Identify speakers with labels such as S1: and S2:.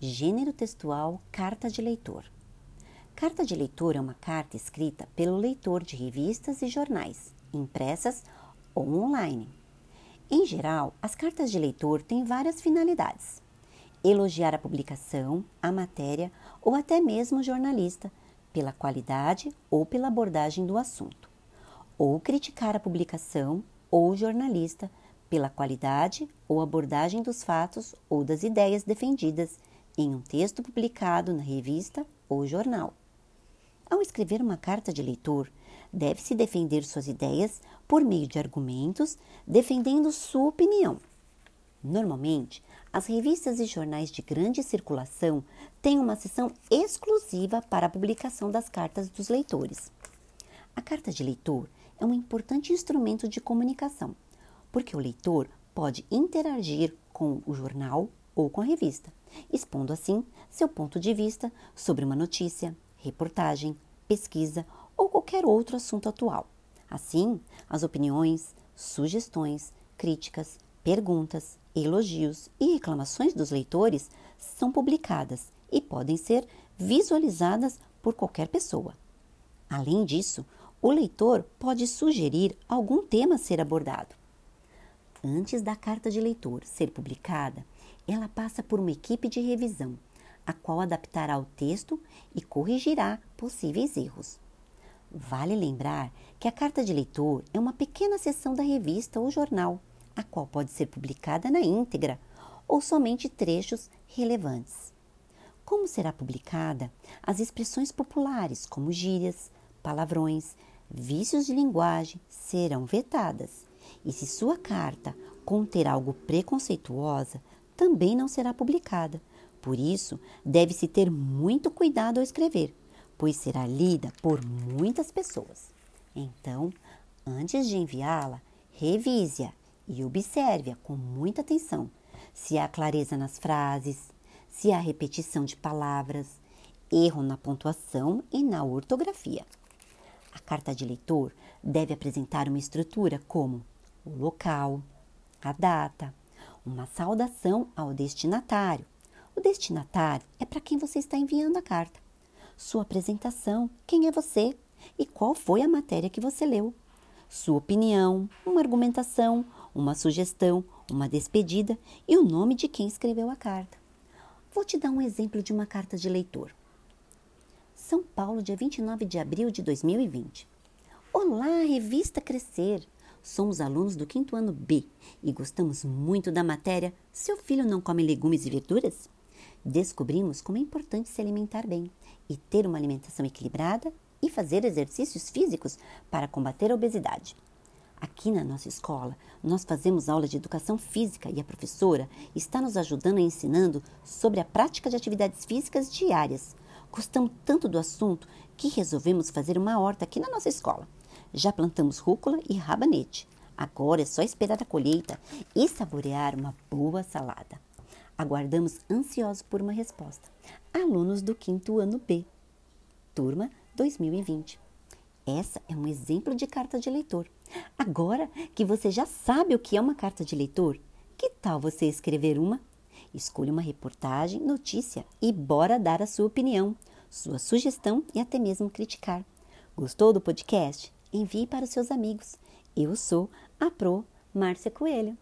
S1: Gênero textual Carta de leitor. Carta de leitor é uma carta escrita pelo leitor de revistas e jornais, impressas ou online. Em geral, as cartas de leitor têm várias finalidades: elogiar a publicação, a matéria ou até mesmo o jornalista pela qualidade ou pela abordagem do assunto, ou criticar a publicação ou o jornalista pela qualidade ou abordagem dos fatos ou das ideias defendidas em um texto publicado na revista ou jornal. Ao escrever uma carta de leitor, deve-se defender suas ideias por meio de argumentos, defendendo sua opinião. Normalmente, as revistas e jornais de grande circulação têm uma seção exclusiva para a publicação das cartas dos leitores. A carta de leitor é um importante instrumento de comunicação, porque o leitor pode interagir com o jornal ou com a revista, expondo assim seu ponto de vista sobre uma notícia, reportagem, pesquisa ou qualquer outro assunto atual. Assim, as opiniões, sugestões, críticas, perguntas, elogios e reclamações dos leitores são publicadas e podem ser visualizadas por qualquer pessoa. Além disso, o leitor pode sugerir algum tema a ser abordado. Antes da carta de leitor ser publicada, ela passa por uma equipe de revisão, a qual adaptará o texto e corrigirá possíveis erros. Vale lembrar que a carta de leitor é uma pequena seção da revista ou jornal, a qual pode ser publicada na íntegra ou somente trechos relevantes. Como será publicada, as expressões populares, como gírias, palavrões, vícios de linguagem, serão vetadas e se sua carta conter algo preconceituosa, também não será publicada. Por isso, deve-se ter muito cuidado ao escrever, pois será lida por muitas pessoas. Então, antes de enviá-la, revise-a e observe-a com muita atenção se há clareza nas frases, se há repetição de palavras, erro na pontuação e na ortografia. A carta de leitor deve apresentar uma estrutura como o local, a data, uma saudação ao destinatário. O destinatário é para quem você está enviando a carta. Sua apresentação, quem é você e qual foi a matéria que você leu. Sua opinião, uma argumentação, uma sugestão, uma despedida e o nome de quem escreveu a carta. Vou te dar um exemplo de uma carta de leitor. São Paulo, dia 29 de abril de 2020. Olá, revista Crescer! Somos alunos do quinto ano B e gostamos muito da matéria Seu filho não come legumes e verduras? Descobrimos como é importante se alimentar bem e ter uma alimentação equilibrada e fazer exercícios físicos para combater a obesidade. Aqui na nossa escola, nós fazemos aula de educação física e a professora está nos ajudando e ensinando sobre a prática de atividades físicas diárias. Gostamos tanto do assunto que resolvemos fazer uma horta aqui na nossa escola. Já plantamos rúcula e rabanete. Agora é só esperar a colheita e saborear uma boa salada. Aguardamos ansiosos por uma resposta. Alunos do quinto ano B, turma 2020. Essa é um exemplo de carta de leitor. Agora que você já sabe o que é uma carta de leitor, que tal você escrever uma? Escolha uma reportagem, notícia e bora dar a sua opinião, sua sugestão e até mesmo criticar. Gostou do podcast? Envie para os seus amigos. Eu sou a Pro Márcia Coelho.